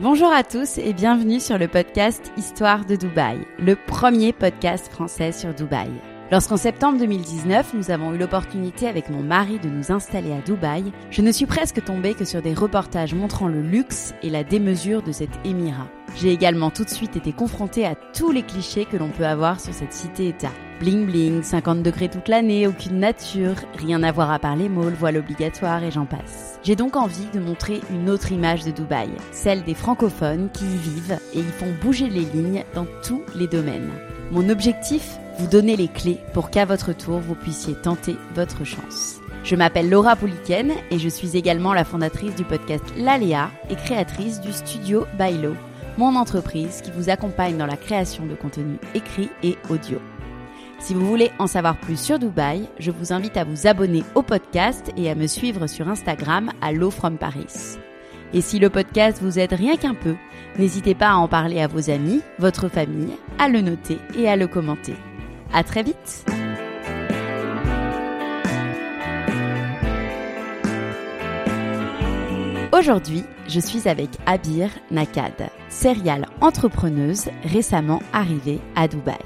Bonjour à tous et bienvenue sur le podcast Histoire de Dubaï, le premier podcast français sur Dubaï. Lorsqu'en septembre 2019, nous avons eu l'opportunité avec mon mari de nous installer à Dubaï, je ne suis presque tombée que sur des reportages montrant le luxe et la démesure de cet émirat. J'ai également tout de suite été confrontée à tous les clichés que l'on peut avoir sur cette cité-État. Bling bling, 50 degrés toute l'année, aucune nature, rien à voir à part les malls, voile obligatoire et j'en passe. J'ai donc envie de montrer une autre image de Dubaï, celle des francophones qui y vivent et y font bouger les lignes dans tous les domaines. Mon objectif Vous donner les clés pour qu'à votre tour vous puissiez tenter votre chance. Je m'appelle Laura Pouliken et je suis également la fondatrice du podcast L'Aléa et créatrice du studio Bailo, mon entreprise qui vous accompagne dans la création de contenu écrit et audio. Si vous voulez en savoir plus sur Dubaï, je vous invite à vous abonner au podcast et à me suivre sur Instagram à Low from Paris. Et si le podcast vous aide rien qu'un peu, n'hésitez pas à en parler à vos amis, votre famille, à le noter et à le commenter. À très vite! Aujourd'hui, je suis avec Abir Nakad, serial entrepreneuse récemment arrivée à Dubaï.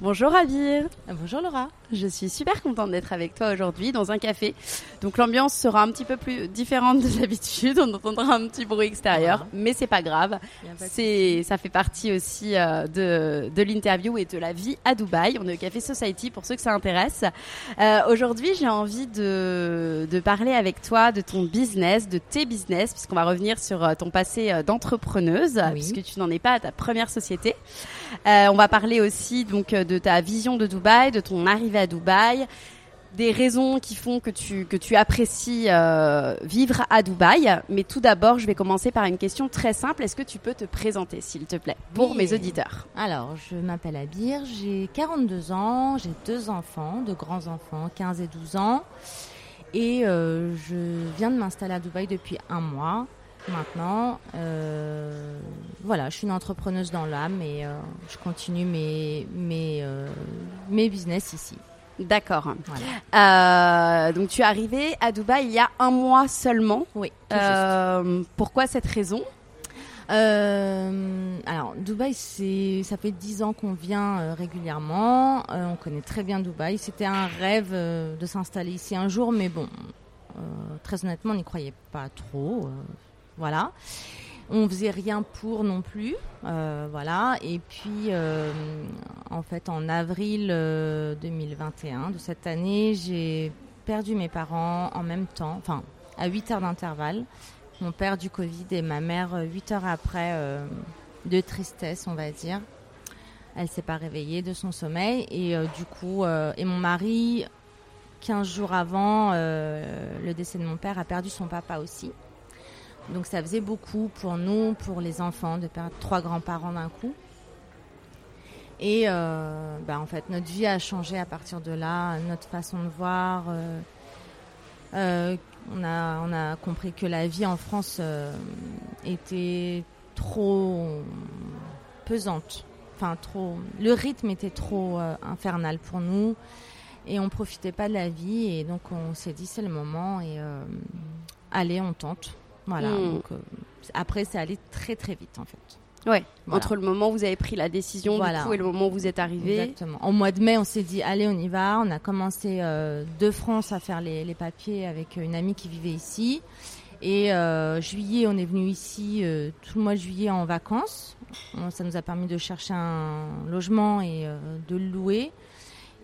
Bonjour Abir. Bonjour Laura. Je suis super contente d'être avec toi aujourd'hui dans un café. Donc l'ambiance sera un petit peu plus différente de d'habitude. On entendra un petit bruit extérieur, mais c'est pas grave. C'est, ça fait partie aussi euh, de, de l'interview et de la vie à Dubaï. On est au Café Society pour ceux que ça intéresse. Euh, aujourd'hui, j'ai envie de, de parler avec toi de ton business, de tes business, puisqu'on va revenir sur euh, ton passé euh, d'entrepreneuse, Oui. puisque tu n'en es pas à ta première société. Euh, on va parler aussi donc de ta vision de Dubaï, de ton arrivée à Dubaï, des raisons qui font que tu que tu apprécies euh, vivre à Dubaï. Mais tout d'abord, je vais commencer par une question très simple. Est-ce que tu peux te présenter, s'il te plaît, pour Oui. mes auditeurs? Alors, je m'appelle Abir, j'ai 42 ans, j'ai deux enfants, deux grands enfants, 15 et 12 ans. Et euh, je viens de m'installer à Dubaï depuis un mois maintenant. Euh, voilà, je suis une entrepreneuse dans l'âme et euh, je continue mes, mes, euh, mes business ici. D'accord. Voilà. Donc tu es arrivé à Dubaï il y a un mois seulement. Oui, tout juste. Pourquoi cette raison? Alors, Dubaï, c'est, ça fait dix ans qu'on vient régulièrement. On connaît très bien Dubaï. C'était un rêve de s'installer ici un jour, mais bon, euh, très honnêtement, on n'y croyait pas trop. euh, voilà. On faisait rien pour non plus, euh, voilà. Et puis, euh, en fait, en avril euh, 2021 de cette année, j'ai perdu mes parents en même temps, enfin, à 8 heures d'intervalle mon père du Covid et ma mère euh, huit heures après euh, de tristesse, on va dire. Elle s'est pas réveillée de son sommeil et euh, du coup, euh, et mon mari, 15 jours avant euh, le décès de mon père, a perdu son papa aussi. Donc ça faisait beaucoup pour nous, pour les enfants, de perdre trois grands-parents d'un coup. Et euh, bah, en fait, notre vie a changé à partir de là, notre façon de voir. euh, euh, on, a, on a compris que la vie en France était trop pesante. Enfin, trop. Le rythme était trop infernal pour nous et on profitait pas de la vie et donc on s'est dit c'est le moment et allez on tente. Voilà. Mm. Donc euh, après c'est allé très très vite en fait. Ouais. Voilà. Entre le moment où vous avez pris la décision Voilà. du coup et le moment où vous êtes arrivé. Exactement. Au mois de mai, on s'est dit, allez, on y va. On a commencé euh, de France à faire les, les papiers avec une amie qui vivait ici. Et euh, juillet, on est venu ici euh, tout le mois de juillet en vacances. On- Ça nous a permis de chercher un logement et euh, de le louer.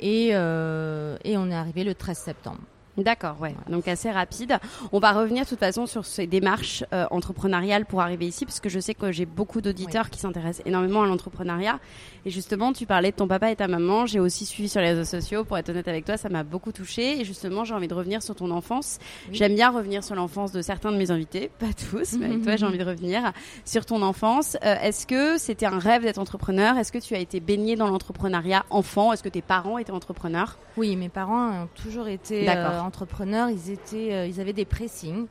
Et, euh, et on est arrivé le 13 septembre. D'accord, ouais. Donc assez rapide. On va revenir de toute façon sur ces démarches euh, entrepreneuriales pour arriver ici, parce que je sais que j'ai beaucoup d'auditeurs qui s'intéressent énormément à l'entrepreneuriat. Et justement, tu parlais de ton papa et ta maman. J'ai aussi suivi sur les réseaux sociaux. Pour être honnête avec toi, ça m'a beaucoup touchée. Et justement, j'ai envie de revenir sur ton enfance. J'aime bien revenir sur l'enfance de certains de mes invités, pas tous, mais avec toi, j'ai envie de revenir sur ton enfance. Euh, Est-ce que c'était un rêve d'être entrepreneur? Est-ce que tu as été baigné dans l'entrepreneuriat enfant? Est-ce que tes parents étaient entrepreneurs? Oui, mes parents ont toujours été D'accord. euh, entrepreneurs. Ils étaient, euh, ils avaient des pressings,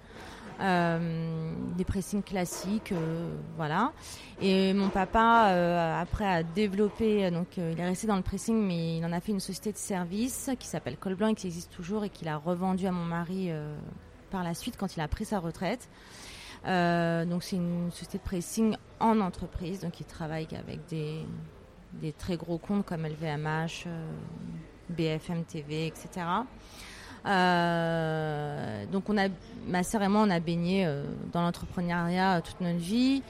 euh, des pressings classiques, euh, voilà. Et mon papa, après, a développé. Donc, il est resté dans le pressing, mais il en a fait une société de service qui s'appelle Col Blanc et qui existe toujours et qu'il a revendu à mon mari par la suite quand il a pris sa retraite. Donc, c'est une société de pressing en entreprise. Donc, il travaille avec des, des très gros comptes comme LVMH. BFM TV, etc. Euh, donc on a, ma sœur et moi, on a baigné euh, dans l'entrepreneuriat euh, toute notre vie.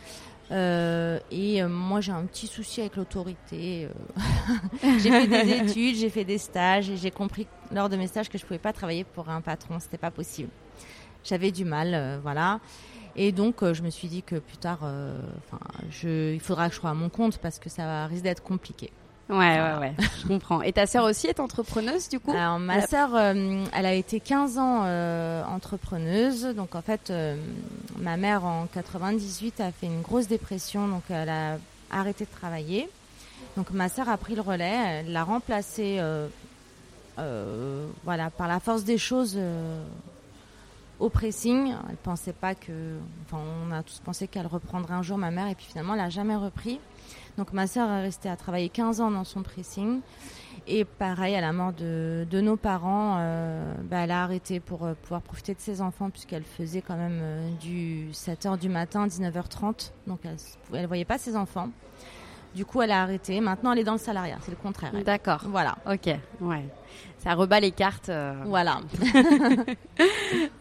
Euh, et moi, j'ai un petit souci avec l'autorité. j'ai fait des études, j'ai fait des stages et j'ai compris lors de mes stages que je pouvais pas travailler pour un patron, c'était pas possible. J'avais du mal, voilà. Et donc, euh, je me suis dit que plus tard, euh, je, il faudra que je sois à mon compte parce que ça risque d'être compliqué. Ouais, ouais, ouais, je comprends. Et ta sœur aussi est entrepreneuse, du coup? Alors, ma sœur, euh, elle a été 15 ans euh, entrepreneuse. Donc, en fait, euh, ma mère, en 98, a fait une grosse dépression. Donc, elle a arrêté de travailler. Donc, ma sœur a pris le relais. Elle l'a remplacée voilà, par la force des choses au pressing. Elle pensait pas que... Enfin, on a tous pensé qu'elle reprendrait un jour, ma mère. Et puis, finalement, elle n'a jamais repris. Donc, ma sœur est restée à travailler 15 ans dans son pressing. Et pareil, à la mort de, nos parents, euh, bah, elle a arrêté pour euh, pouvoir profiter de ses enfants, puisqu'elle faisait quand même euh, du 7h du matin, 19h30. Donc elle ne voyait pas ses enfants. Du coup, elle a arrêté. Maintenant, elle est dans le salariat. C'est le contraire. elle. D'accord. Voilà. Ok, ouais. Ça rebat les cartes. euh. Voilà.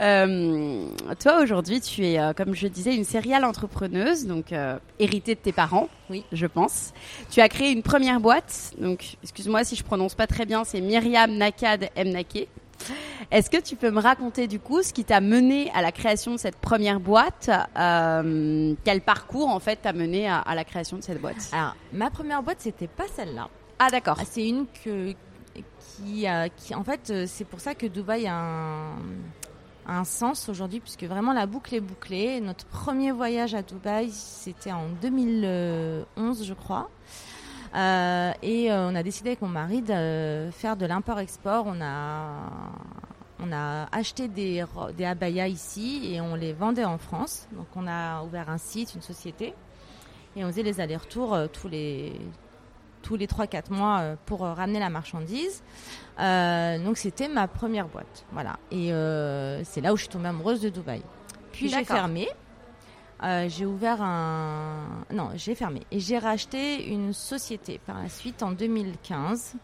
Euh, toi, aujourd'hui, tu es, euh, comme je disais, une serial entrepreneuse, donc héritée de tes parents, Oui. je pense. Tu as créé une première boîte, donc excuse-moi si je prononce pas très bien, c'est Myriam Nakad Mnake. Est-ce que tu peux me raconter du coup ce qui t'a mené à la création de cette première boîte euh, Quel parcours en fait t'a mené à, à la création de cette boîte? Alors, ma première boîte, c'était pas celle-là. Ah d'accord. Ah, C'est une que, qui, a- qui, en fait, euh, c'est pour ça que Dubaï a un, un sens aujourd'hui, puisque vraiment la boucle est bouclée. Notre premier voyage à Dubaï, c'était en 2011, je crois. Euh, et euh, on a décidé avec mon mari de faire de l'import-export. On a, on a acheté des, des abayas ici et on les vendait en France. Donc on a ouvert un site, une société. Et on faisait les allers-retours euh, tous les, tous les 3-4 mois pour ramener la marchandise. Euh, donc c'était ma première boîte. Voilà. Et euh, c'est là où je suis tombée amoureuse de Dubaï. Puis j'ai fermé. Euh, j'ai ouvert un... Non, j'ai fermé. Et j'ai racheté une société par la suite en 2015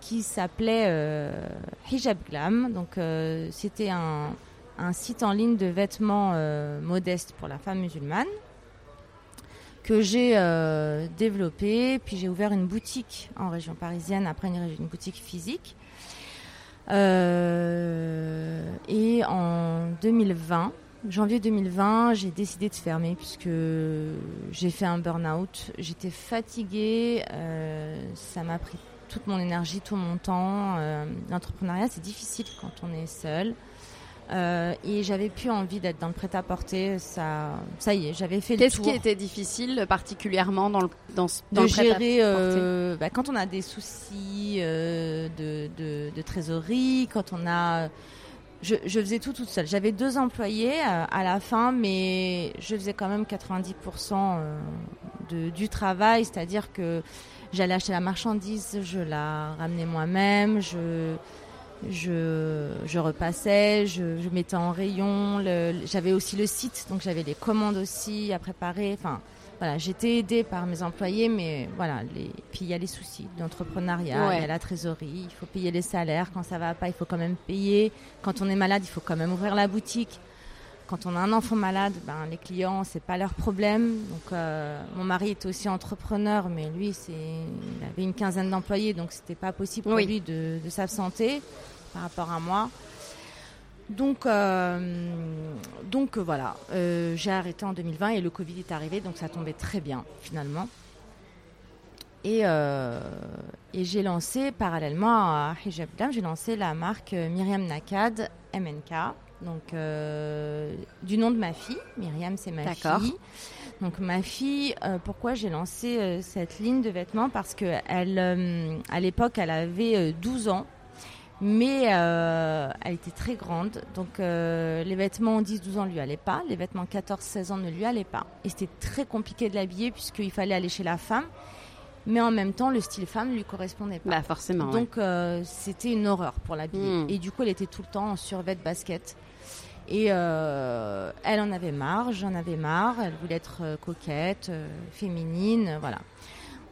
qui s'appelait euh, Hijab Glam. Donc euh, c'était un, site en ligne de vêtements modestes pour la femme musulmane que j'ai développé. Puis j'ai ouvert une boutique en région parisienne, après une, une boutique physique. Et en 2020, janvier 2020, j'ai décidé de fermer puisque j'ai fait un burn-out. J'étais fatiguée, euh, ça m'a pris toute mon énergie, tout mon temps. Euh, L'entrepreneuriat, c'est difficile quand on est seul. Euh, et j'avais plus envie d'être dans le prêt-à-porter. Ça, ça y est, j'avais fait le Qu'est-ce tour qui était difficile particulièrement dans le dans, ce- dans de le prêt-à-porter gérer euh, bah, quand on a des soucis euh, de, de, de trésorerie, quand on a je, faisais tout toute seule. J'avais deux employés euh, à la fin, mais je faisais quand même 90% euh, du travail, c'est-à-dire que j'allais acheter la marchandise, je la ramenais moi-même, je, repassais, je, je mettais en rayon, j'avais aussi le site, donc j'avais les commandes aussi à préparer. Enfin, voilà, j'étais aidée par mes employés, mais voilà, les... puis il y a les soucis d'entrepreneuriat, Ouais. il y a la trésorerie, il faut payer les salaires, quand ça va pas, il faut quand même payer, quand on est malade, il faut quand même ouvrir la boutique. quand on a un enfant malade, ben, les clients, c'est pas leur problème. Donc, euh, mon mari est aussi entrepreneur, mais lui, c'est, il avait une quinzaine d'employés, donc c'était pas possible pour Oui. lui de, de s'absenter par rapport à moi. Donc, euh, donc euh, voilà, Euh, j'ai arrêté en 2020 et le Covid est arrivé, donc ça tombait très bien finalement. Et, euh, et j'ai lancé parallèlement à Hijab Dam, j'ai lancé la marque Myriam Nakad MNK, donc euh, du nom de ma fille. Myriam, c'est ma D'accord. fille. Donc ma fille, euh, pourquoi j'ai lancé cette ligne de vêtements? Parce que elle, à l'époque, elle avait euh, 12 ans. Mais euh, elle était très grande, donc euh, les vêtements 10-12 ans ne lui allaient pas, les vêtements 14-16 ans ne lui allaient pas. Et c'était très compliqué de l'habiller puisqu'il fallait aller chez la femme, mais en même temps le style femme ne lui correspondait pas. Bah forcément. ouais. Donc euh, c'était une horreur pour l'habiller. Mm. Et du coup, elle était tout le temps en survêt de basket. Et euh, elle en avait marre, j'en avais marre. Elle voulait être euh, coquette, euh, féminine, voilà.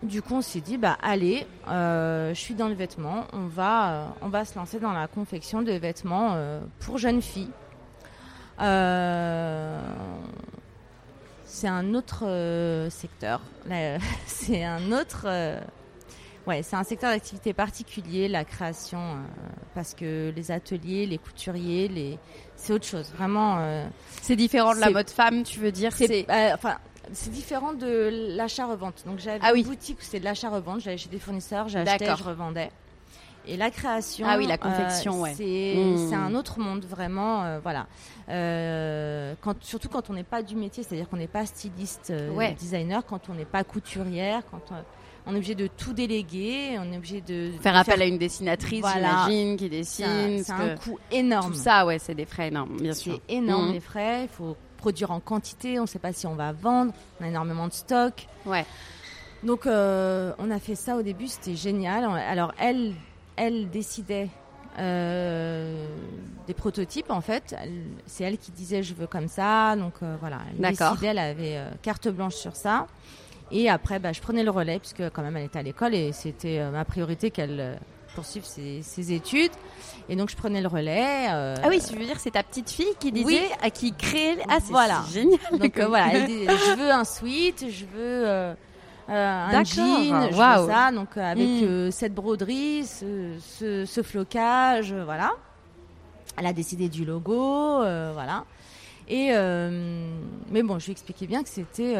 Du coup, on s'est dit, bah allez, euh, je suis dans le vêtement, on va, euh, on va se lancer dans la confection de vêtements euh, pour jeunes filles. C'est un autre secteur. C'est un autre. ouais, c'est un secteur d'activité particulier, la création, parce que les ateliers, les couturiers, les, c'est autre chose. Vraiment, c'est différent de la mode femme, tu veux dire? c'est, euh, enfin, c'est différent de l'achat-revente. Donc j'avais Ah oui. une boutique où c'est de l'achat-revente. J'allais chez des fournisseurs, j'achetais, je revendais. Et la création, Ah oui, la confection, euh, ouais. c'est, un autre monde vraiment. euh, voilà. Euh, quand, surtout quand on n'est pas du métier, c'est-à-dire qu'on n'est pas styliste, Ouais. designer, quand on n'est pas couturière, quand on, on est obligé de tout déléguer, on est obligé de faire appel à une dessinatrice, Voilà. j'imagine, qui un, dessine. c'est un que coût énorme. Tout ça, ouais, c'est des frais énormes, bien sûr. C'est énorme Mhm. les frais. Il faut produire en quantité. On ne sait pas si on va vendre. On a énormément de stock. Ouais. Donc euh, on a fait ça au début. C'était génial. Alors elle, elle décidait euh, des prototypes en fait. C'est elle qui disait je veux comme ça. Donc euh, voilà. Elle décidait. Elle avait carte blanche sur ça. Et après, bah, je prenais le relais puisque quand même elle était à l'école et c'était ma priorité qu'elle poursuive ses, ses études. Et donc je prenais le relais. euh, Ah oui, tu veux dire c'est ta petite fille qui disait, Oui. à qui créait. Ah c'est Voilà. génial. Donc euh, voilà, elle dit, je veux un sweat, je veux euh, un jean, je waouh. veux ça. Donc avec Mm. euh, cette broderie, ce, ce, ce flocage, voilà. Elle a décidé du logo, voilà. Et mais bon, je lui expliquais bien que c'était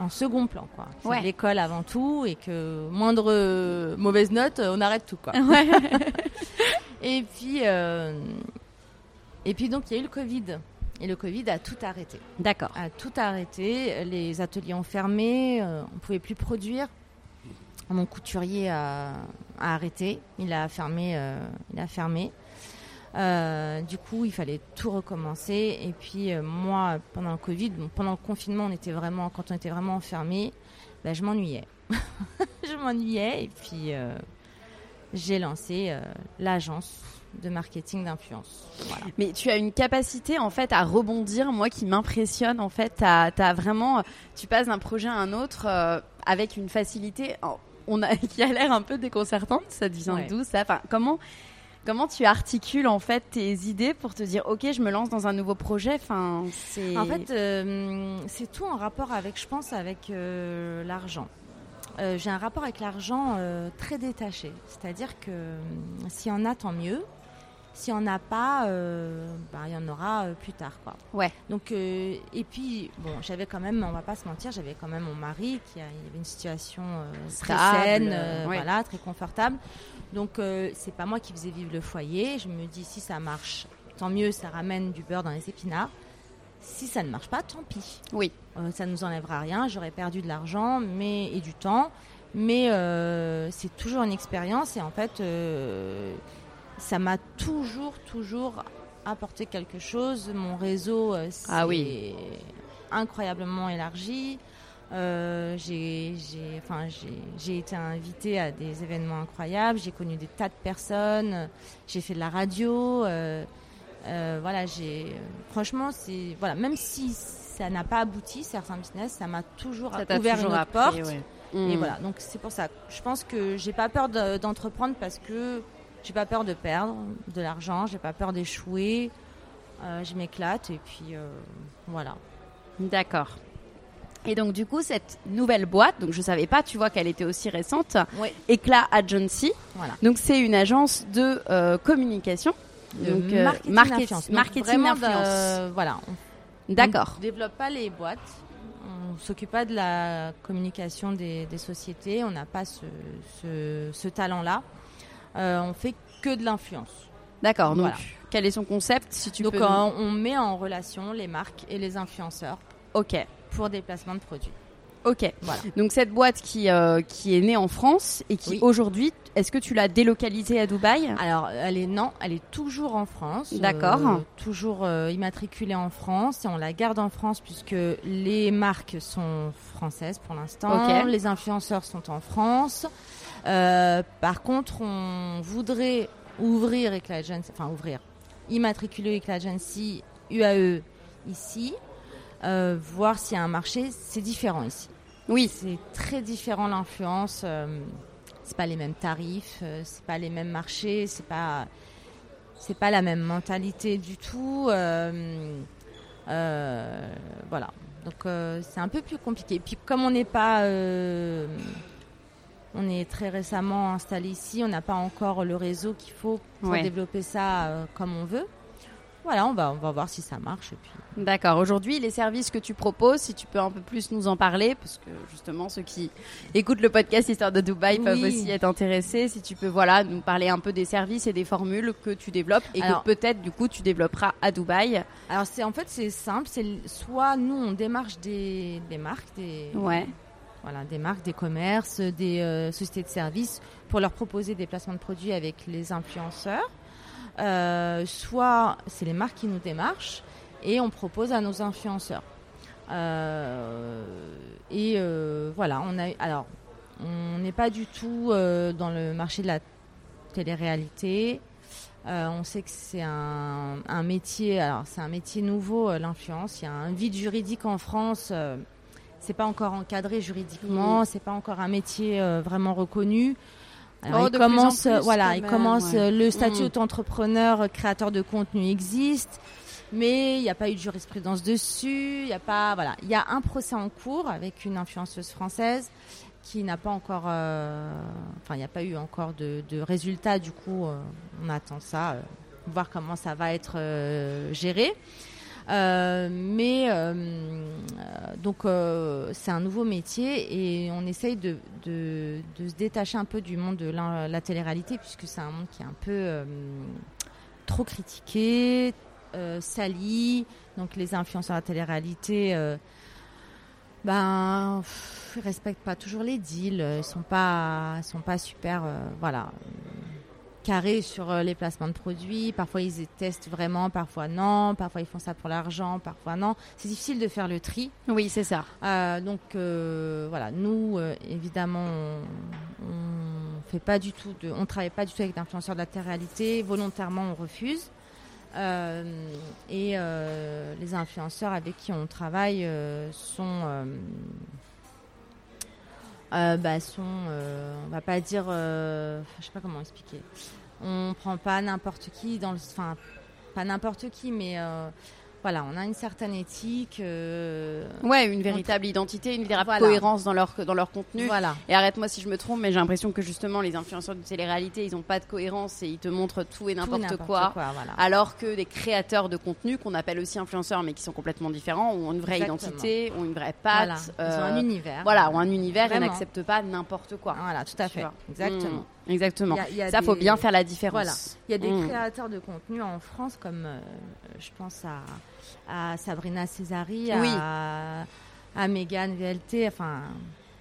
en second plan, quoi. C'est Ouais. l'école avant tout et que moindre euh, mauvaise note, euh, on arrête tout, quoi. Ouais. Et puis, euh, et puis donc il y a eu le Covid. Et le Covid a tout arrêté D'accord. a tout arrêté. Les ateliers ont fermé, euh, on pouvait plus produire. Mon couturier a, a arrêté, il a fermé. euh, il a fermé. Euh, du coup, il fallait tout recommencer. Et puis euh, moi, pendant le Covid, bon, pendant le confinement, on était vraiment, quand on était vraiment enfermé, ben, je m'ennuyais. je m'ennuyais et puis euh, j'ai lancé l'agence de marketing d'influence. Voilà. Mais tu as une capacité en fait à rebondir, moi qui m'impressionne en fait. As vraiment, tu passes d'un projet à un autre avec une facilité. oh, On a qui a l'air un peu déconcertante. Ça devient Ouais. ça Enfin, comment comment tu articules en fait tes idées pour te dire ok, je me lance dans un nouveau projet? Enfin. En fait, euh, c'est tout en rapport avec, je pense, avec euh, l'argent. Euh, J'ai un rapport avec l'argent très détaché. C'est-à-dire que y en a, tant mieux. S'il n'y en a pas, euh, bah, il y en aura euh, plus tard. Quoi. Ouais. Donc, euh, et puis, bon, j'avais quand même, on va pas se mentir, j'avais quand même mon mari qui a, il avait une situation euh, très Stable, saine, euh, ouais. voilà, très confortable. Donc, c'est pas moi qui faisais vivre le foyer. Je me dis, si ça marche, tant mieux, ça ramène du beurre dans les épinards. Si ça ne marche pas, tant pis. Oui. Ça ne nous enlèvera rien. J'aurais perdu de l'argent mais, et du temps. Mais euh, c'est toujours une expérience et en fait, euh, ça m'a toujours, toujours apporté quelque chose. Mon réseau euh, s'est Ah oui. incroyablement élargi. Euh, j'ai enfin, été invitée à des événements incroyables. J'ai connu des tas de personnes. J'ai fait de la radio. euh, euh, voilà, j'ai franchement, c'est voilà, même si ça n'a pas abouti certains business, ça m'a toujours Ça ouvert toujours une appris, porte. ouais. Et Mm. voilà, donc c'est pour ça. Je pense que j'ai pas peur de- d'entreprendre parce que j'ai pas peur de perdre de l'argent, j'ai pas peur d'échouer. Euh, je m'éclate et puis euh, voilà. D'accord. Et donc du coup, cette nouvelle boîte, donc je savais pas, tu vois qu'elle était aussi récente, Oui. Éclat Agency. Voilà. Donc c'est une agence de euh, communication. De donc marketing market-. Donc, marketing voilà. On D'accord. ne développe pas les boîtes. On s'occupe pas de la communication des, des sociétés. On n'a pas ce, ce- ce talent-là. Euh, on fait que de l'influence. D'accord. Donc Voilà. quel est son concept si tu Donc peux euh, on met en relation les marques et les influenceurs Ok. pour des placements de produits. Ok. Voilà. Donc cette boîte qui euh, qui est née en France et qui Oui. aujourd'hui, est-ce que tu l'as délocalisée à Dubaï? Alors, elle est non, elle est toujours en France. D'accord. euh, toujours euh, immatriculée en France et on la garde en France puisque les marques sont françaises pour l'instant. Les influenceurs sont en France. Euh, par contre, on voudrait ouvrir Eclat Agency, enfin ouvrir, immatriculer Eclat Agency UAE ici, euh, voir s'il y a un marché. C'est différent ici. Oui. C'est très différent l'influence. Euh, c'est pas les mêmes tarifs, euh, c'est pas les mêmes marchés, c'est pas c'est pas la même mentalité du tout. voilà. Donc c'est un peu plus compliqué. Puis comme on n'est pas on est très récemment installé ici, on n'a pas encore le réseau qu'il faut pour Ouais. développer ça euh, comme on veut. Voilà, on va on va voir si ça marche et puis D'accord. Aujourd'hui, les services que tu proposes, si tu peux un peu plus nous en parler, parce que justement ceux qui écoutent le podcast Histoire de Dubaï peuvent aussi être intéressés. Si tu peux, voilà, nous parler un peu des services et des formules que tu développes et Alors- que peut-être du coup tu développeras à Dubaï. Alors c'est en fait c'est simple, c'est soit nous on démarche des, des marques, des Ouais. Voilà des marques, des commerces, des euh, sociétés de services pour leur proposer des placements de produits avec les influenceurs. Euh, soit c'est les marques qui nous démarchent et on propose à nos influenceurs. Euh, et voilà, on a alors on n'est pas du tout dans le marché de la télé-réalité. On sait que c'est un, métier, alors c'est un métier nouveau, l'influence. Il y a un vide juridique en France. C'est pas encore encadré juridiquement. C'est pas encore un métier euh, vraiment reconnu. Alors, Oh, il plus commence, plus, voilà, il même, commence ouais. euh, le statut Mm. auto-entrepreneur, euh, créateur de contenu existe, mais il n'y a pas eu de jurisprudence dessus. Il y a pas, voilà, il y a un procès en cours avec une influenceuse française qui n'a pas encore, euh, enfin, il n'y a pas eu encore de, de résultat. Du coup, euh, on attend ça, voir comment ça va être géré. Euh, mais euh, euh, donc c'est un nouveau métier et on essaye de, de, se détacher un peu du monde de la, la télé-réalité puisque c'est un monde qui est un peu trop critiqué, sali. Donc les influenceurs à télé-réalité, euh, ben, ils respectent pas toujours les deals. Ils sont pas, ils sont pas super, voilà, carrés sur euh, les placements de produits. Parfois ils les testent vraiment, parfois non. Parfois ils font ça pour l'argent, parfois non. C'est difficile de faire le tri. Oui, c'est ça. Euh, donc euh, voilà, nous euh, évidemment, on, on fait pas du tout de, on travaille pas du tout avec d'influenceurs de la télé-réalité. Volontairement, on refuse. Et les influenceurs avec qui on travaille sont, euh, bah, sont, euh, on va pas dire, euh, je sais pas comment expliquer. On prend pas n'importe qui dans le, enfin pas n'importe qui, mais euh, voilà, on a une certaine éthique. euh, Ouais, une véritable identité, une véritable Voilà. cohérence dans leur dans leur contenu. Voilà. Et arrête-moi si je me trompe, mais j'ai l'impression que justement les influenceurs de télé-réalité, ils n'ont pas de cohérence et ils te montrent tout et n'importe quoi. voilà. Alors que des créateurs de contenu, qu'on appelle aussi influenceurs, mais qui sont complètement différents, ont une vraie Exactement. identité, ont une vraie Voilà. patte. Ils ont euh, un univers. Voilà, ont un univers et n'acceptent pas n'importe quoi. Voilà, tout à fait. Exactement. Mm, exactement. Y a- il y a Ça, faut bien faire la différence. Voilà. Il y a des Mm. créateurs de contenu en France comme euh, je pense à, à Sabrina Césari, Oui. à, à Megan VLT. Enfin,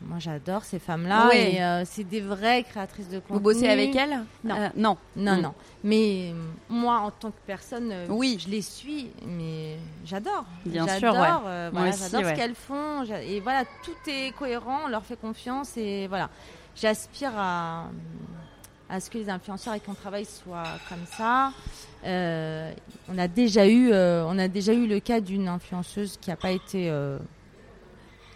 moi j'adore ces femmes-là. Et euh, c'est des vraies créatrices de contenu. Vous bossez avec elles? Non. Euh, Non. Non, Mm. non. Mais moi, en tant que personne, Oui. je les suis, mais j'adore. Bien sûr, ouais. voilà, j'adore ouais. ce qu'elles font. Et voilà, tout est cohérent, on leur fait confiance et voilà. J'aspire à, à ce que les influenceurs avec qui on travaille soient comme ça. Euh, on a déjà eu, euh, on a déjà eu le cas d'une influenceuse qui n'a pas été euh,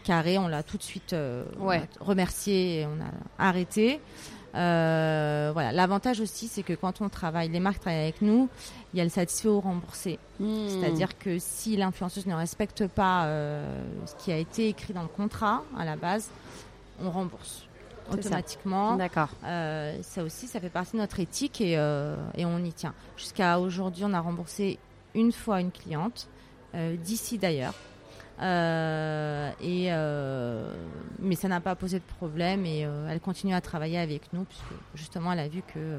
carrée. On l'a tout de suite euh, Ouais. on a remercié et on a arrêté. Voilà. L'avantage aussi, c'est que quand on travaille, les marques travaillent avec nous, il y a le satisfait ou remboursé. Hmm. C'est-à-dire que si l'influenceuse ne respecte pas ce qui a été écrit dans le contrat à la base, on rembourse. Automatiquement. D'accord. Euh, ça aussi, ça fait partie de notre éthique et, euh, et on y tient. Jusqu'à aujourd'hui, on a remboursé une fois une cliente, euh, d'ici d'ailleurs. Et mais ça n'a pas posé de problème et elle continue à travailler avec nous puisque justement elle a vu que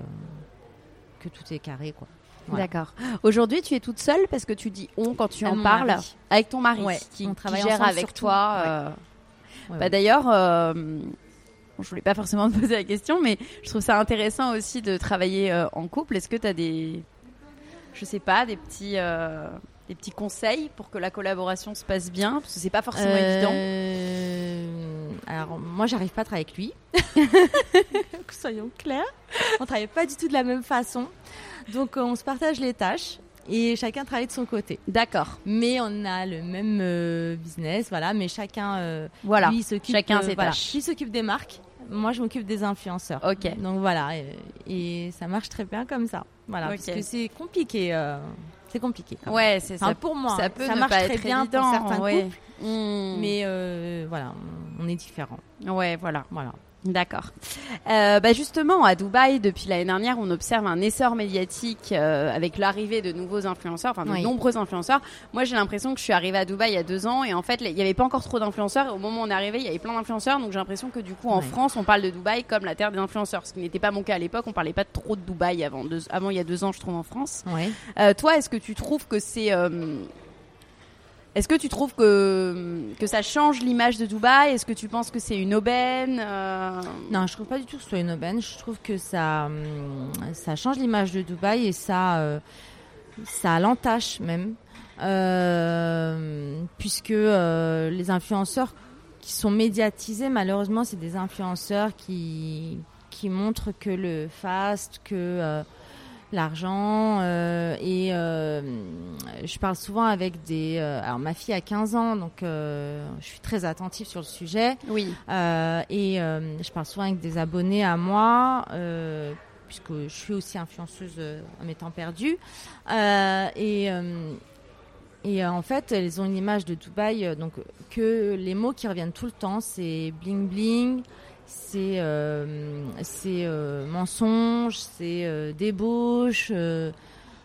que tout est carré quoi. Voilà. D'accord. Aujourd'hui, tu es toute seule parce que tu dis on quand tu en parles mari. avec ton mari Ouais, qui, on qui travaille gère avec toi. Ouais. Ouais, Bah. D'ailleurs, bon, je voulais pas forcément te poser la question, mais je trouve ça intéressant aussi de travailler euh, en couple. Est-ce que tu as des, je sais pas, des petits, euh, des petits conseils pour que la collaboration se passe bien? Parce que c'est pas forcément évident. Euh, Alors, moi, j'arrive pas à travailler avec lui. Soyons clairs. On travaille pas du tout de la même façon. Donc, on se partage les tâches et chacun travaille de son côté. D'accord. Mais on a le même euh, business, voilà. Mais chacun, euh, Voilà. lui, il s'occupe, Chacun euh, ses voilà. tâches. Lui s'occupe des marques. Moi, je m'occupe des influenceurs. Ok. Donc voilà, et, et ça marche très bien comme ça. Voilà, parce que c'est compliqué. euh, c'est compliqué. quand même. Ouais, c'est Enfin, ça. pour moi, ça peut ne marche pas très être bien évident. pour certains ouais. couples, Hmm. mais euh, voilà, on, on est différents. ouais, voilà. Voilà. D'accord. Euh, bah justement, à Dubaï, depuis l'année dernière, on observe un essor médiatique euh, avec l'arrivée de nouveaux influenceurs, enfin de Oui. nombreux influenceurs. Moi, j'ai l'impression que je suis arrivée à Dubaï il y a deux ans et en fait, il n'y avait pas encore trop d'influenceurs. Et au moment où on est arrivé, il y avait plein d'influenceurs. Donc j'ai l'impression que du coup, en Oui. France, on parle de Dubaï comme la terre des influenceurs, ce qui n'était pas mon cas à l'époque. On parlait pas trop de Dubaï avant, deux- avant il y a deux ans, je trouve, en France. Euh, toi, est-ce que tu trouves que c'est est-ce que tu trouves que, que ça change l'image de Dubaï? Est-ce que tu penses que c'est une aubaine Euh, Non, je trouve pas du tout que ce soit une aubaine. Je trouve que ça, hum, ça change l'image de Dubaï et ça, euh, ça l'entache même, Euh, puisque les influenceurs qui sont médiatisés, malheureusement, c'est des influenceurs qui qui montrent que le fast, que l'argent euh, et euh, je parle souvent avec des euh, alors ma fille a 15 ans donc euh, je suis très attentive sur le sujet Oui. euh, et euh, je parle souvent avec des abonnés à moi, euh, puisque je suis aussi influenceuse en m'étant perdue. Euh, et euh, et en fait, elles ont une image de Dubaï, donc que les mots qui reviennent tout le temps, c'est bling bling, c'est euh, euh, mensonge, c'est euh, débauche.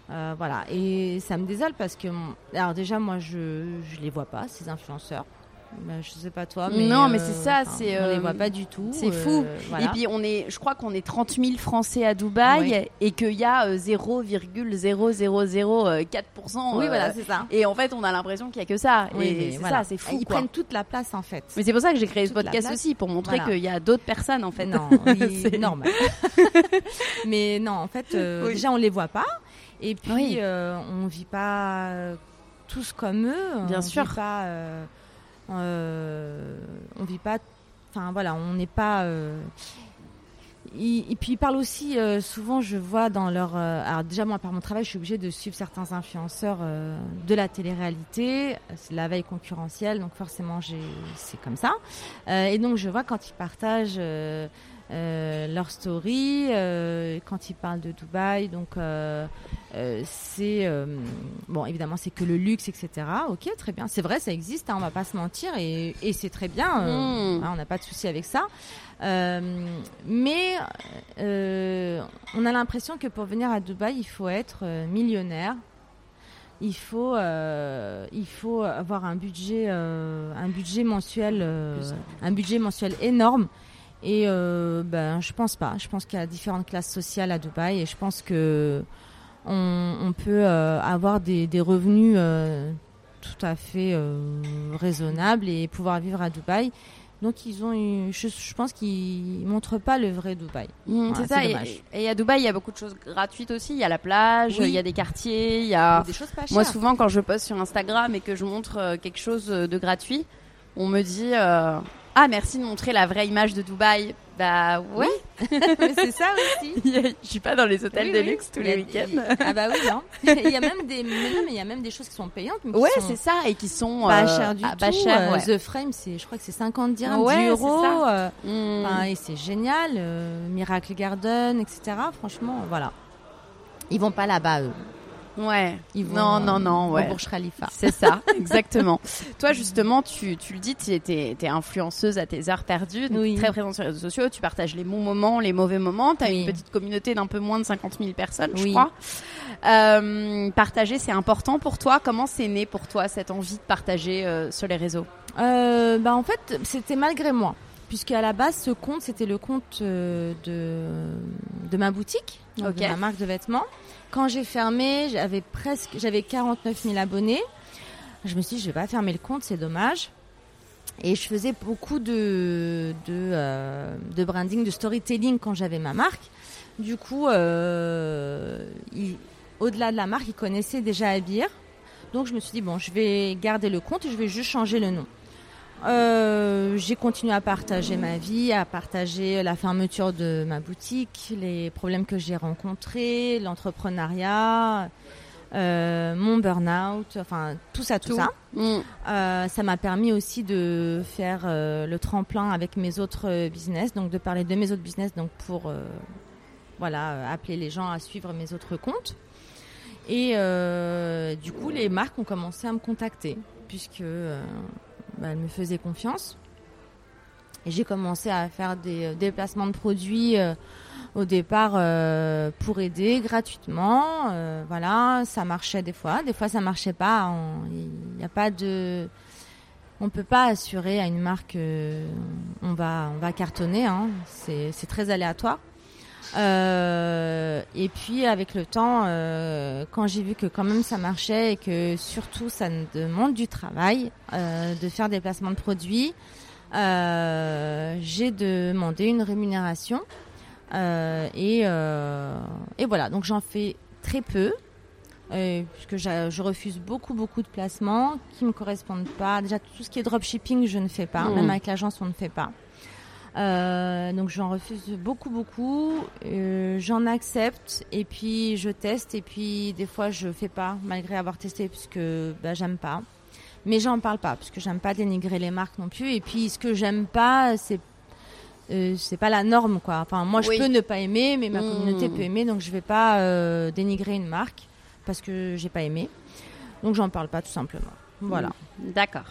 voilà, et ça me désole parce que, alors déjà, moi, je je les vois pas, ces influenceurs. Ben, je sais pas toi, mais Non, mais euh, c'est ça, c'est, on les euh, voit pas du tout. C'est euh, fou. voilà. Et puis on est, je crois qu'on est 30 000 Français à Dubaï et qu'il y a euh, 0,0004%. oui, voilà, c'est ça. Et en fait, on a l'impression qu'il y a que ça. Oui, et c'est voilà. ça, c'est fou. Ils quoi. prennent toute la place en fait. Mais c'est pour ça que j'ai créé ce toute podcast aussi pour montrer Voilà. qu'il y a d'autres personnes en fait. Non, C'est- normal. mais non, en fait, euh, Oui. déjà on les voit pas, et puis Oui. euh, on vit pas tous comme eux. Bien on sûr. Vit pas, euh, euh, on vit pas. Enfin voilà, on n'est pas. euh, et puis ils parlent aussi euh, souvent, je vois dans leur. euh, alors déjà moi par mon travail, je suis obligée de suivre certains influenceurs de la télé-réalité. C'est la veille concurrentielle, donc forcément c'est comme ça. Et donc je vois quand ils partagent leur story, euh, quand ils parlent de Dubaï, donc euh, euh, c'est euh, bon évidemment c'est que le luxe etc. Ok très bien, c'est vrai ça existe, hein, on va pas se mentir et, et c'est très bien, euh, Mm. hein, on n'a pas de souci avec ça. Euh, mais euh, on a l'impression que pour venir à Dubaï il faut être euh, millionnaire. Il faut, euh, il faut avoir un budget, euh, un budget mensuel, euh, un budget mensuel énorme. Et euh, ben, je pense pas. Je pense qu'il y a différentes classes sociales à Dubaï et je pense que on, on peut euh, avoir des, des revenus euh, tout à fait euh, raisonnables et pouvoir vivre à Dubaï. Donc ils ont, eu, je, je pense qu'ils montrent pas le vrai Dubaï. Mm, Voilà, c'est ça. Et, à Dubaï, il y a beaucoup de choses gratuites aussi. Il y a la plage, Oui. il y a des quartiers, il y a. des choses pas chères. Moi, souvent, quand je poste sur Instagram et que je montre quelque chose de gratuit, on me dit Ah, merci de montrer la vraie image de Dubaï. Bah, ouais. C'est ça aussi. Je suis pas dans les hôtels Oui, de oui. luxe tous les week-ends. Ah bah oui, hein. Il y a même des, mais non, mais il y a même des choses qui sont payantes, mais qui Ouais, sont c'est ça, et qui sont pas euh, chères du ah, tout. pas chères, Euh, ouais. The Frame, c'est, je crois que c'est 50 dirhams, Ouais, 10 c'est euros. euh, Mm. enfin, et c'est génial. euh, Miracle Garden, etc. Franchement, voilà. Ils vont pas là-bas, eux. Ouais. Ils vont, non, non, non, au ouais. Burj Khalifa. C'est ça, exactement. Toi, justement, tu, tu le dis, tu es, influenceuse à tes heures perdues, donc Oui. très présente sur les réseaux sociaux, tu partages les bons moments, les mauvais moments, tu as Oui. une petite communauté d'un peu moins de 50 000 personnes, je Oui. crois. Euh, partager, c'est important pour toi. Comment c'est né pour toi cette envie de partager euh, sur les réseaux? Euh, bah en fait, c'était malgré moi. Puisque à la base, ce compte, c'était le compte euh, de, de ma boutique, donc de ma marque de vêtements. Quand j'ai fermé, j'avais presque, j'avais 49 000 abonnés. Je me suis dit, je vais pas fermer le compte, c'est dommage. Et je faisais beaucoup de, euh, branding, de storytelling quand j'avais ma marque. Du coup, euh, au-delà de la marque, ils connaissaient déjà Abir. Donc je me suis dit, bon, je vais garder le compte et je vais juste changer le nom. Euh, j'ai continué à partager ma vie, à partager la fermeture de ma boutique, les problèmes que j'ai rencontrés, l'entrepreneuriat, euh, mon burn-out, enfin tout ça, tout, Tout. ça. Mm. Euh, ça m'a permis aussi de faire le tremplin avec mes autres business, donc de parler de mes autres business, donc pour voilà appeler les gens à suivre mes autres comptes. Et du coup, les marques ont commencé à me contacter puisque bah, elles me faisaient confiance. Et j'ai commencé à faire des euh, déplacements de produits euh, au départ euh, pour aider gratuitement. Voilà, ça marchait des fois, des fois ça marchait pas. On- n'y peut pas assurer à une marque on va on va cartonner. Hein. C'est très aléatoire. Euh, et puis avec le temps, euh, quand j'ai vu que quand même ça marchait et que surtout ça demande du travail euh, de faire des placements de produits, j'ai demandé une rémunération et, et voilà. Donc j'en fais très peu. puisque je refuse beaucoup beaucoup de placements qui me correspondent pas. Déjà tout ce qui est dropshipping, je ne fais pas. Même avec l'agence, on ne fait pas. Euh, donc j'en refuse beaucoup beaucoup. Euh, j'en accepte et puis je teste et puis des fois je fais pas malgré avoir testé puisque bah, j'aime pas. Mais j'en parle pas parce que j'aime pas dénigrer les marques non plus. Et puis ce que j'aime pas, c'est euh, c'est pas la norme quoi. Enfin moi je Oui. peux ne pas aimer, mais ma Mmh. communauté peut aimer, donc je vais pas euh, dénigrer une marque parce que j'ai pas aimé. Donc j'en parle pas tout simplement. Voilà. D'accord.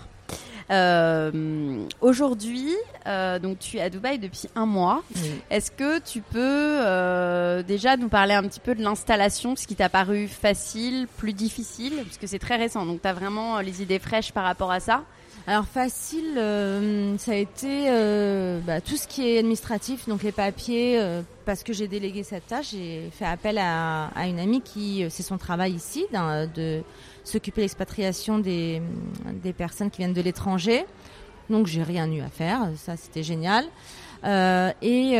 Euh, Aujourd'hui, euh, donc tu es à Dubaï depuis un mois. Est-ce que tu peux euh, déjà nous parler un petit peu de l'installation, ce qui t'a paru facile, plus difficile, parce que c'est très récent, donc tu as vraiment euh, les idées fraîches par rapport à ça? Alors facile, euh, ça a été euh, bah, tout ce qui est administratif, donc les papiers, euh, parce que j'ai délégué cette tâche, j'ai fait appel à, une amie qui, c'est son travail ici, de s'occuper de l'expatriation des, des personnes qui viennent de l'étranger. Donc j'ai rien eu à faire, ça c'était génial. Et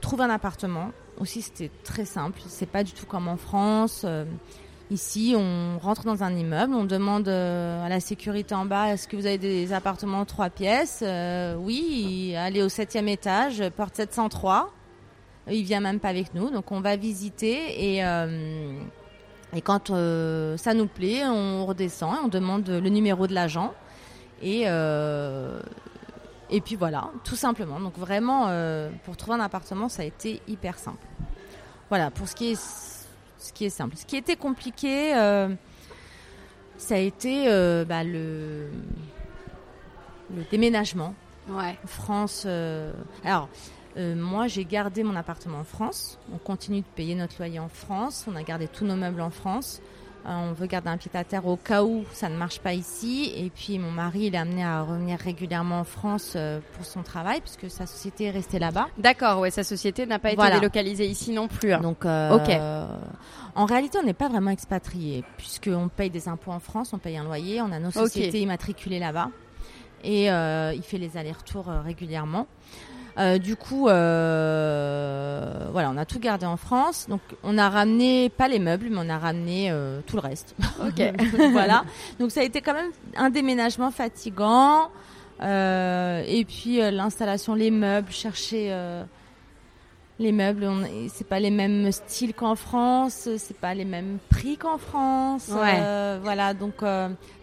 trouver un appartement aussi c'était très simple, c'est pas du tout comme en France. Ici, on rentre dans un immeuble, on demande euh, à la sécurité en bas est-ce que vous avez des appartements trois pièces? Euh, Oui, allez au septième étage, porte 703. Il vient même pas avec nous, donc on va visiter et euh, et quand ça nous plaît, on redescend et on demande le numéro de l'agent et et puis voilà, tout simplement. Donc vraiment, pour trouver un appartement, ça a été hyper simple. Voilà, pour ce qui est ce qui est simple. Ce qui était compliqué, euh, ça a été euh, bah, le, le déménagement. Ouais. France. euh, Alors, moi, j'ai gardé mon appartement en France. On continue de payer notre loyer en France. On a gardé tous nos meubles en France. Euh, on veut garder un pied à terre au cas où ça ne marche pas ici. Et puis, mon mari, il est amené à revenir régulièrement en France euh, pour son travail, puisque sa société est restée là-bas. D'accord, ouais, sa société n'a pas été délocalisée ici non plus. hein. Donc, euh, Ok. en réalité, on n'est pas vraiment expatrié, puisqu'on paye des impôts en France, on paye un loyer, on a nos sociétés immatriculées là-bas, et euh, il fait les allers-retours régulièrement. Euh, du coup, euh, voilà, on a tout gardé en France. Donc, on a ramené pas les meubles, mais on a ramené euh, tout le reste. Ok. voilà. Donc, ça a été quand même un déménagement fatigant. Et puis, l'installation, les meubles, chercher. Les meubles, c'est pas les mêmes styles qu'en France, c'est pas les mêmes prix qu'en France. Ouais. Voilà, donc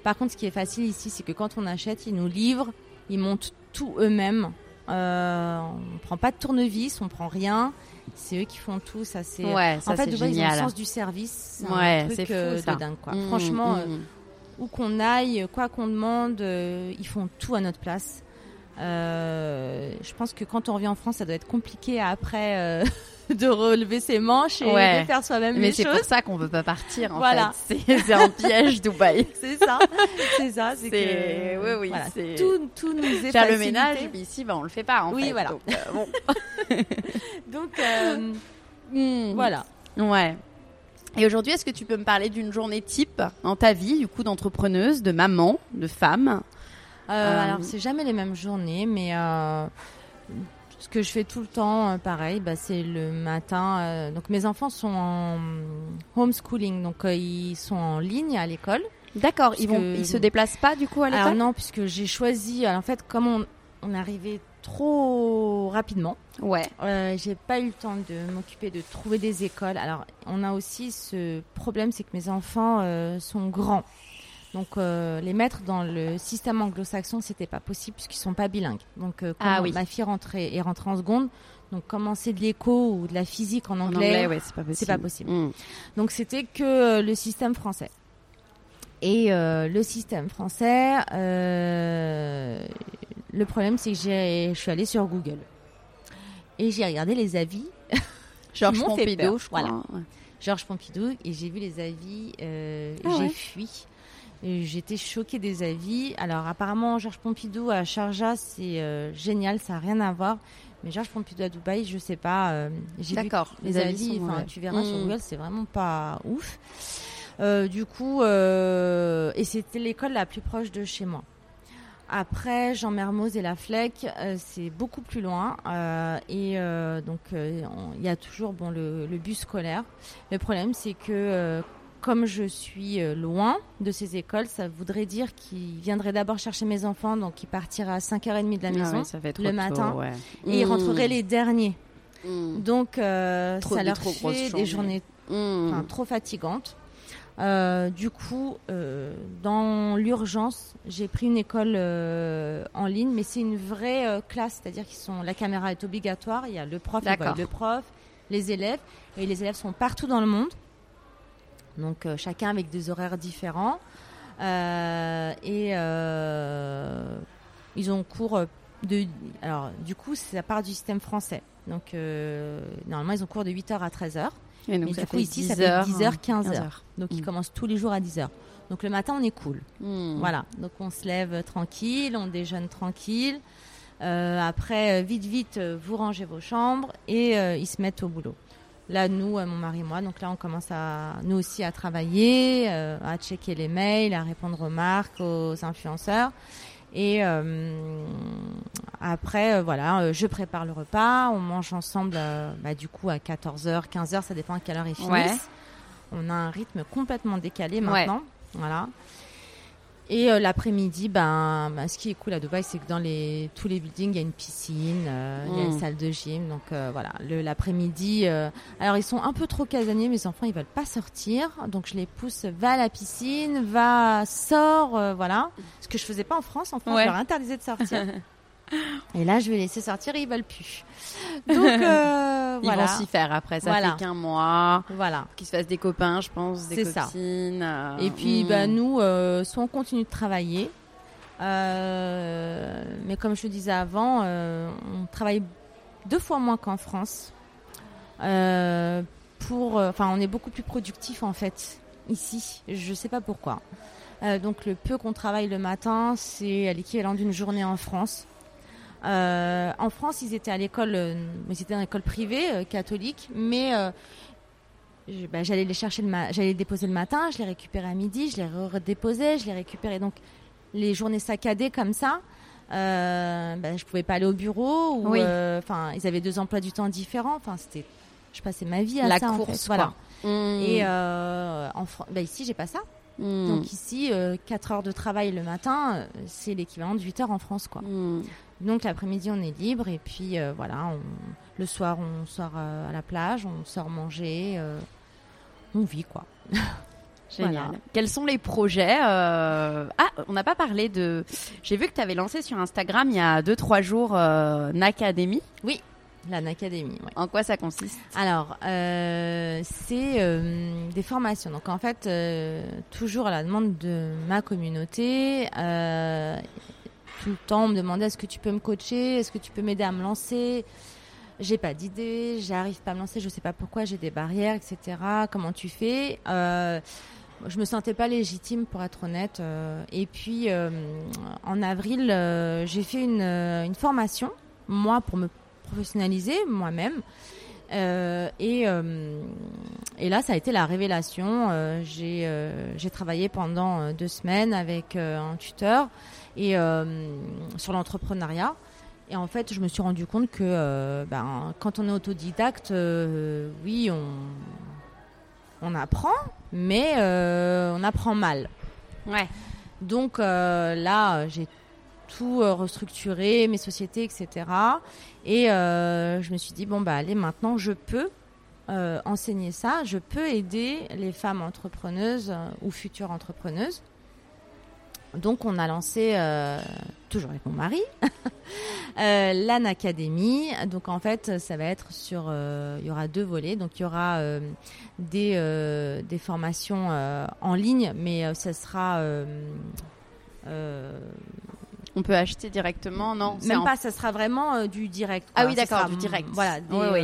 par contre, ce qui est facile ici, c'est que quand on achète, ils nous livrent, ils montent tout eux-mêmes. Euh, on prend pas de tournevis, on prend rien. C'est eux qui font tout, ça c'est. Ouais, en fait, c'est Dubaï, ils ont le sens du service. C'est Ouais, c'est fou, euh, de dingue, quoi. Mm, Franchement, mm, euh, mm. où qu'on aille, quoi qu'on demande, euh, ils font tout à notre place. Euh, je pense que quand on revient en France, ça doit être compliqué après de relever ses manches et Ouais. de faire soi-même Mais les c'est choses. pour ça qu'on veut pas partir en Voilà. fait. C'est- C'est un piège Dubaï. C'est ça, c'est ça. C'est C'est- que oui, oui, voilà, c'est- tout, tout nous est Faire le ménage, puis ici, bah, on le fait pas en Oui, fait. voilà. Donc, euh, bon. Donc euh, Mm. voilà. Ouais. Et aujourd'hui, est-ce que tu peux me parler d'une journée type dans ta vie, du coup, d'entrepreneuse, de maman, de femme? Euh, Euh, Alors c'est jamais les mêmes journées, mais euh, ce que je fais tout le temps, euh, pareil, bah, c'est le matin. euh, donc mes enfants sont en homeschooling, donc euh, ils sont en ligne à l'école. D'accord, ils vont, ils se déplacent pas du coup à l'école non, puisque j'ai choisi. alors, en fait, comme on, on arrivait trop rapidement, Ouais. euh, j'ai pas eu le temps de m'occuper de trouver des écoles. Alors on a aussi ce problème, c'est que mes enfants euh, sont grands. Donc euh, les mettre dans le système anglo-saxon, c'était pas possible puisqu'ils sont pas bilingues. Donc euh, Ah quand oui. ma fille rentrait est rentrée en seconde, donc commencer de l'éco ou de la physique en anglais, anglais, ouais, c'est pas possible. pas possible. Mm. donc c'était que euh, le système français. Et euh, le système français, le problème c'est que j'ai, je suis allée sur Google et j'ai regardé les avis. Georges Pompidou, je crois. voilà. Ouais. Georges Pompidou et j'ai vu les avis, Ah j'ai ouais. fui. J'étais choquée des avis. Alors apparemment Georges Pompidou à Sharjah c'est euh, génial, ça n'a rien à voir. Mais Georges Pompidou à Dubaï, je sais pas. euh, D'accord, les, avis tu verras sur Mm. Google, c'est vraiment pas ouf. Euh, du coup, et c'était l'école la plus proche de chez moi. Après, Jean Mermoz et la Fleck, euh, c'est beaucoup plus loin. euh, et euh, donc, on- il y a toujours bon, le, le bus scolaire. Le problème, c'est que comme je suis euh, loin de ces écoles, ça voudrait dire qu'ils viendraient d'abord chercher mes enfants, donc ils partiraient à 5h30 de la Ah maison. ouais, ça fait trop le tôt, matin. ouais. Et ils Mm. rentreraient les derniers. Mm. Donc, euh, Trop- ça leur trop fait des journées. Mm. enfin, trop fatigante. Euh, du coup, euh, dans l'urgence, j'ai pris une école euh, en ligne, mais c'est une vraie classe, c'est-à-dire qu'ils sont la caméra est obligatoire, il y a le prof, il le prof, les élèves, et les élèves sont partout dans le monde, donc euh, chacun avec des horaires différents, Euh, et euh, ils ont cours de, alors du coup, ça part du système français, donc normalement ils ont cours de 8h à 13h. Et donc, Mais ça du coup, ici, 10 ça fait heures, 10 heures, hein, 15 heures. heures. Donc, ils Mm. commencent tous les jours à 10 heures. Donc, le matin, on est cool. Mm. Voilà. Donc, on se lève tranquille, on déjeune tranquille. Après, vite, vite, vous rangez vos chambres et ils se mettent au boulot. Là, nous, euh, mon mari et moi, donc là, on commence à, nous aussi, à travailler, euh, à checker les mails, à répondre aux marques, aux influenceurs. Et euh, après, euh, voilà, je prépare le repas, on mange ensemble, bah, du coup, à 14h, 15h, ça dépend à quelle heure ils finissent. Ouais. On a un rythme complètement décalé Ouais. maintenant. Voilà. Et euh, l'après-midi, ben, ben, ce qui est cool à Dubaï, c'est que dans les, tous les buildings, il y a une piscine, euh, il y a une Mm. salle de gym. Donc euh, voilà, l'après-midi. euh, alors ils sont un peu trop casaniers, mes enfants, ils veulent pas sortir. Donc je les pousse, va à la piscine, va, sors, euh, voilà. Ce que je faisais pas en France. En France, Ouais. je leur interdisais de sortir. Et là, je vais laisser sortir ils veulent plus. Donc euh, Ils voilà. vont s'y faire après, ça Voilà. fait qu'un mois. Voilà. Qu'ils se fassent des copains, je pense, des C'est ça. copines. euh, Et puis, bah, nous, euh, soit on continue de travailler, euh, mais comme je te disais avant, on travaille deux fois moins qu'en France. Pour, enfin, on est beaucoup plus productif en fait ici. Je sais pas pourquoi. Donc, le peu qu'on travaille le matin, c'est à l'équivalent d'une journée en France. Euh, en France, ils étaient à l'école, euh, ils étaient l'école privée euh, catholique, mais euh, bah, j'allais les chercher le j'allais les déposer le matin, je les récupérais à midi, je les redéposais, je les récupérais donc les journées saccadées comme ça. Bah, je pouvais pas aller au bureau ou Oui. enfin ils avaient deux emplois du temps différents. Enfin c'était, je passais ma vie à La ça en course, fait. Voilà. quoi. Mm. Et en bah, ici j'ai pas ça. Mm. Donc ici 4 heures de travail le matin, c'est l'équivalent de 8 heures en France quoi. Mm. Donc l'après-midi, on est libre et puis euh, voilà, on- Le soir, on sort euh, à la plage, on sort manger, euh, on vit quoi. Génial. Voilà. Quels sont les projets Ah, on n'a pas parlé de. J'ai vu que tu avais lancé sur Instagram il y a 2-3 jours Nacademy. Oui, la Academy. ouais. En quoi ça consiste? Alors, c'est des formations. Donc, en fait, toujours à la demande de ma communauté, tout le temps, on me demandait est-ce que tu peux me coacher? Est-ce que tu peux m'aider à me lancer? J'ai pas d'idée, j'arrive pas à me lancer, je sais pas pourquoi, j'ai des barrières, etc. Comment tu fais? Euh, je me sentais pas légitime pour être honnête. euh, et puis euh, en avril, j'ai fait une, une formation, moi pour me professionnaliser moi-même. Et, et là, ça a été la révélation. J'ai travaillé pendant deux semaines avec un tuteur et euh, sur l'entrepreneuriat. Et en fait, je me suis rendu compte que euh, ben, quand on est autodidacte, euh, oui, on, on apprend, mais on apprend mal. Ouais. Donc là, j'ai tout restructuré, mes sociétés, etc. Et euh, je me suis dit, bon, bah allez, maintenant, je peux euh, enseigner ça, je peux aider les femmes entrepreneuses euh, ou futures entrepreneuses. Donc on a lancé, euh, toujours avec mon mari, euh, l'Anne Academy. Donc en fait, ça va être sur, euh, il y aura deux volets. Donc il y aura euh, des, des formations en ligne, mais ça sera On peut acheter directement Non? Même en, pas, ça sera vraiment du direct. Ah oui, d'accord, du direct. Voilà, des, Oui, oui.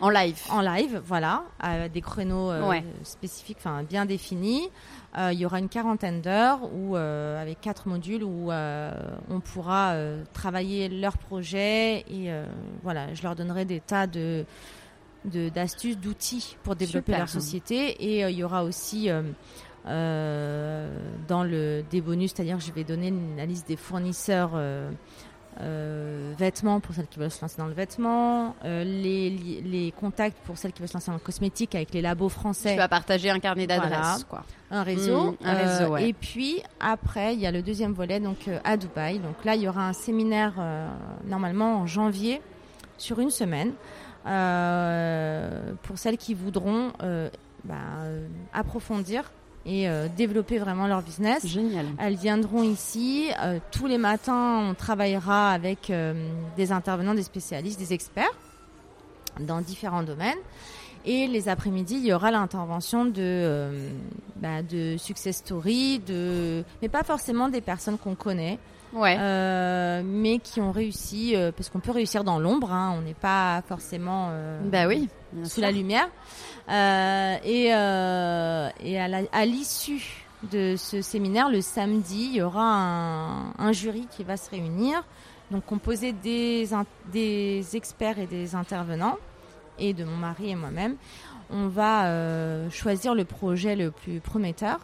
en live. en live, voilà, à des créneaux Ouais. spécifiques, enfin bien définis. Euh, il y aura une quarantaine d'heures où, euh, avec quatre modules où euh, on pourra travailler leur projet et voilà, je leur donnerai des tas de d'astuces, d'outils pour développer Super. leur société et il y aura aussi dans le des bonus, c'est-à-dire que je vais donner une- la liste des fournisseurs euh, euh, vêtements pour celles qui veulent se lancer dans le vêtement, euh, les, les contacts pour celles qui veulent se lancer dans le cosmétique avec les labos Tu français, vas partager un carnet d'adresses, Voilà. quoi. un réseau. Mm, un réseau, ouais. Et puis après, il y a le deuxième volet donc euh, à Dubaï. Donc là, il y aura un séminaire euh, normalement en janvier sur une semaine euh, pour celles qui voudront euh, bah, euh, approfondir et euh, développer vraiment leur business. Génial. Elles viendront ici. euh, tous les matins, on travaillera avec euh, des intervenants, des spécialistes, des experts dans différents domaines. Et les après-midi, il y aura l'intervention de, euh, bah, de success story, de, mais pas forcément des personnes qu'on connaît, Ouais. euh, mais qui ont réussi, euh, parce qu'on peut réussir dans l'ombre, hein, on n'est pas forcément bah oui. sous sûr. la lumière. Euh, et euh, et à l'issue de ce séminaire, le samedi, il y aura un, un jury qui va se réunir, donc composé des, des experts et des intervenants, et de mon mari et moi-même. On va euh, choisir le projet le plus prometteur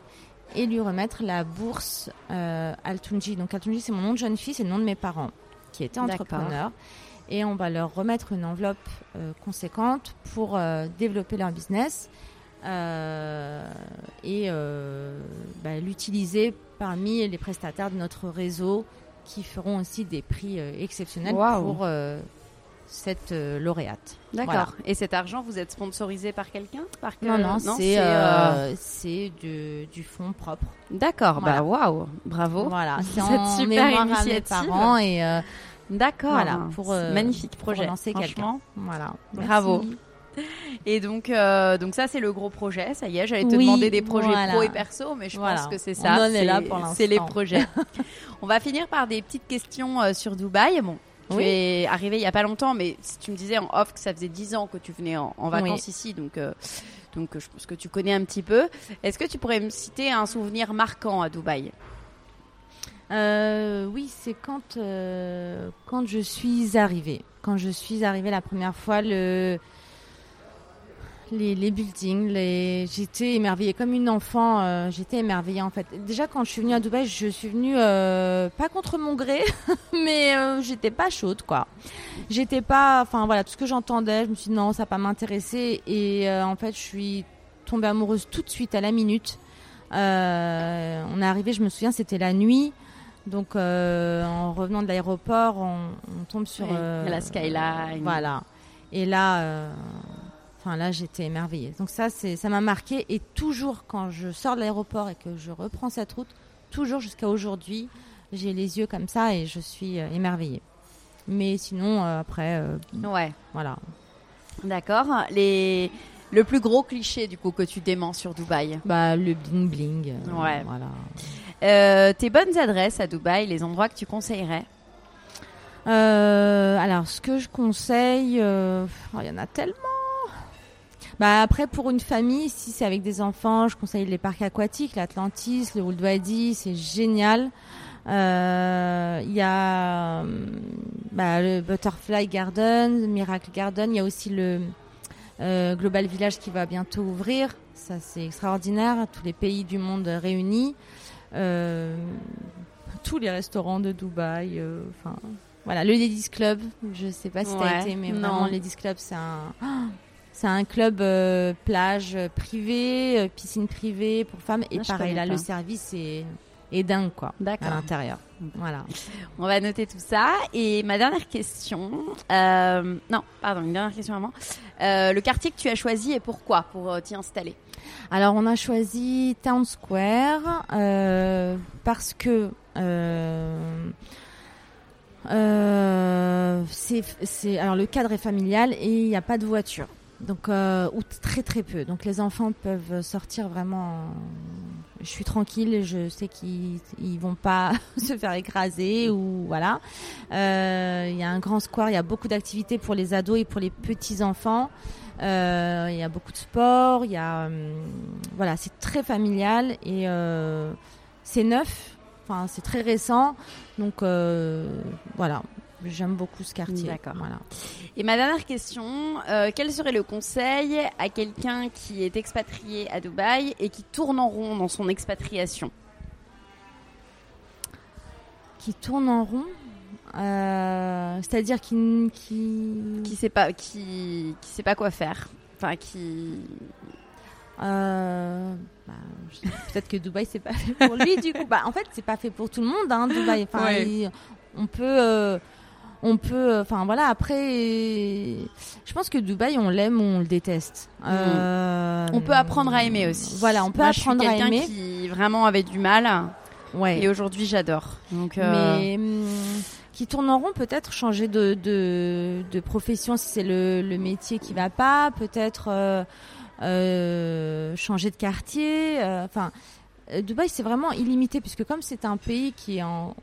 et lui remettre la bourse euh, Altunji. Donc Altunji, c'est mon nom de jeune fille, c'est le nom de mes parents qui étaient entrepreneurs. Et on va leur remettre une enveloppe euh, conséquente pour euh, développer leur business euh, et bah, l'utiliser parmi les prestataires de notre réseau qui feront aussi des prix exceptionnels pour cette euh, lauréate. D'accord. Voilà. Et cet argent, vous êtes sponsorisé par quelqu'un? Par que- Non, non, c'est euh, euh, du, fonds propre. D'accord. Voilà. Bah waouh. Bravo. Voilà, c'est en super mémoire à mes initiative. parents et D'accord. Voilà, pour, euh, magnifique pour projet. lancer quelqu'un. Franchement. voilà. Bravo. Et donc, euh, donc ça c'est le gros projet. Ça y est, j'allais te Oui, demander des projets voilà. pro et perso, mais je Voilà. pense que c'est On ça. en est là pour C'est les l'instant. projets. On va finir par des petites questions euh, sur Dubaï. Bon, tu Oui. es arrivé il y a pas longtemps, mais si tu me disais en off que ça faisait 10 ans que tu venais en, en vacances Oui. ici, donc euh, donc je pense que tu connais un petit peu. Est-ce que tu pourrais me citer un souvenir marquant à Dubaï? Euh, oui, c'est quand euh, quand je suis arrivée. Quand je suis arrivée la première fois, le les, buildings, j'étais émerveillée comme une enfant. euh, j'étais émerveillée en fait. Déjà quand je suis venue à Dubaï, je suis venue pas contre mon gré, mais j'étais pas chaude quoi. J'étais pas, enfin voilà, tout ce que j'entendais, je me suis dit non, ça va pas m'intéresser. Et en fait, je suis tombée amoureuse tout de suite à la minute. On est arrivé, je me souviens, c'était la nuit. Donc, euh, en revenant de l'aéroport, on, on tombe sur Oui, euh, la skyline. Voilà. Et là, euh, enfin là, j'étais émerveillée. Donc ça, c'est, ça m'a marqué. Et toujours quand je sors de l'aéroport et que je reprends cette route, toujours jusqu'à aujourd'hui, j'ai les yeux comme ça et je suis euh, émerveillée. Mais sinon, euh, après, euh, Ouais, voilà. d'accord. Les... Le plus gros cliché du coup que tu déments sur Dubaï? Bah, le bling bling. Ouais. Voilà. Euh, tes bonnes adresses à Dubaï, les endroits que tu conseillerais Euh, alors, ce que je conseille, euh, oh, il y en a tellement. Bah après, pour une famille, si c'est avec des enfants, je conseille les parcs aquatiques, l'Atlantis, le Wadi, c'est génial. Il y a hum, bah, le Butterfly Garden, Miracle Garden. Il y a aussi le Global Village qui va bientôt ouvrir. Ça, c'est extraordinaire. Tous les pays du monde réunis. Euh, tous les restaurants de Dubaï. euh, Enfin, voilà, le Ladies Club. Je sais pas si Ouais, t'as été, mais non. vraiment, le Ladies Club, c'est un. C'est un club euh, plage privé, piscine privée pour femmes. Et Ah, pareil, là, pas. le service est, est dingue, quoi, D'accord. à l'intérieur. Voilà. On va noter tout ça. Et ma dernière question, euh, non, pardon, une dernière question avant. Euh, le quartier que tu as choisi et pourquoi pour euh, t'y installer? Alors, on a choisi Town Square euh, parce que c'est, c'est, alors le cadre est familial et il n'y a pas de voiture. Donc, euh, ou très très peu. Donc, les enfants peuvent sortir vraiment. Je suis tranquille, je sais qu'ils ils vont pas se faire écraser ou voilà. Euh, Il y a un grand square, il y a beaucoup d'activités pour les ados et pour les petits enfants. Euh, Il y a beaucoup de sport, il y a hum, voilà, c'est très familial et euh, c'est neuf. Enfin, c'est très récent, donc voilà. J'aime beaucoup ce quartier. D'accord. Voilà. Et ma dernière question, euh, quel serait le conseil à quelqu'un qui est expatrié à Dubaï et qui tourne en rond dans son expatriation? Qui tourne en rond, euh, c'est-à-dire qui, qui, Qui sait pas, qui, qui sait pas quoi faire Enfin, qui. Euh, bah, peut-être que Dubaï c'est pas fait pour lui du coup. Bah, en fait c'est pas fait pour tout le monde hein, Dubaï. Enfin, Ouais. il- on peut, euh, on peut. Enfin voilà. Après, je pense que Dubaï on l'aime on le déteste. Euh, On peut apprendre à aimer aussi. Voilà, on peut Moi, apprendre je à suis quelqu'un aimer. qui vraiment avait du mal Ouais. et aujourd'hui j'adore. Donc, euh, Mais hum, qui tourne en rond, peut-être changer de, de, de profession si c'est le, le métier qui va pas, peut-être euh, euh, changer de quartier. Enfin, Dubaï c'est vraiment illimité puisque comme c'est un pays qui est en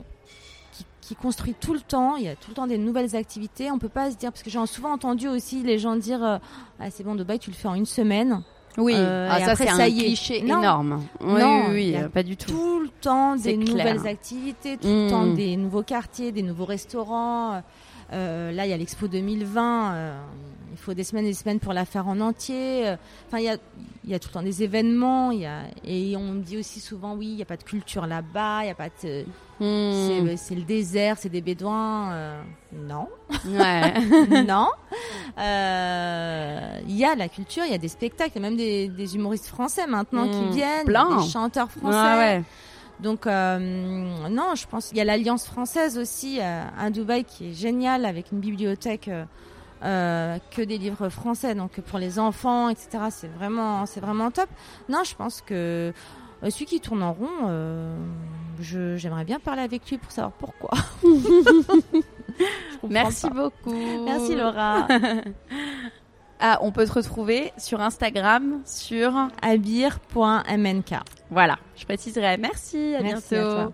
qui, construit tout le temps, il y a tout le temps des nouvelles activités. On peut pas se dire parce que j'ai souvent entendu aussi les gens dire euh, ah c'est bon Dubaï tu le fais en une semaine. oui, Euh, Ah, ça c'est ça un y est. cliché Non. énorme. Oui, Non, oui, pas du tout. tout le temps des clair. nouvelles activités, tout Mm. le temps des nouveaux quartiers, des nouveaux restaurants. Euh, là, il y a l'Expo 2020. Il faut des semaines et des semaines pour la faire en entier. Euh, Enfin, il y a, il y a tout le temps des événements. Il y a, et on me dit aussi souvent, oui, il n'y a pas de culture là-bas. Il y a pas de, Hmm. c'est, le désert, c'est des bédouins. Euh, non, Ouais. non. Euh, Il y a la culture, il y a des spectacles, il y a même des, des humoristes français maintenant qui viennent, Plein. des chanteurs français. Ouais. Donc euh, non, je pense il y a l'Alliance française aussi à Dubaï qui est géniale avec une bibliothèque euh, que des livres français. Donc pour les enfants, etc. C'est vraiment c'est vraiment top. Non, je pense que euh, celui qui tourne en rond, euh, je j'aimerais bien parler avec lui pour savoir pourquoi. Merci pas. beaucoup. Merci Laura. Ah, on peut te retrouver sur Instagram, sur Abir.mnk. voilà. Je préciserai. Merci. À Merci à bientôt. toi.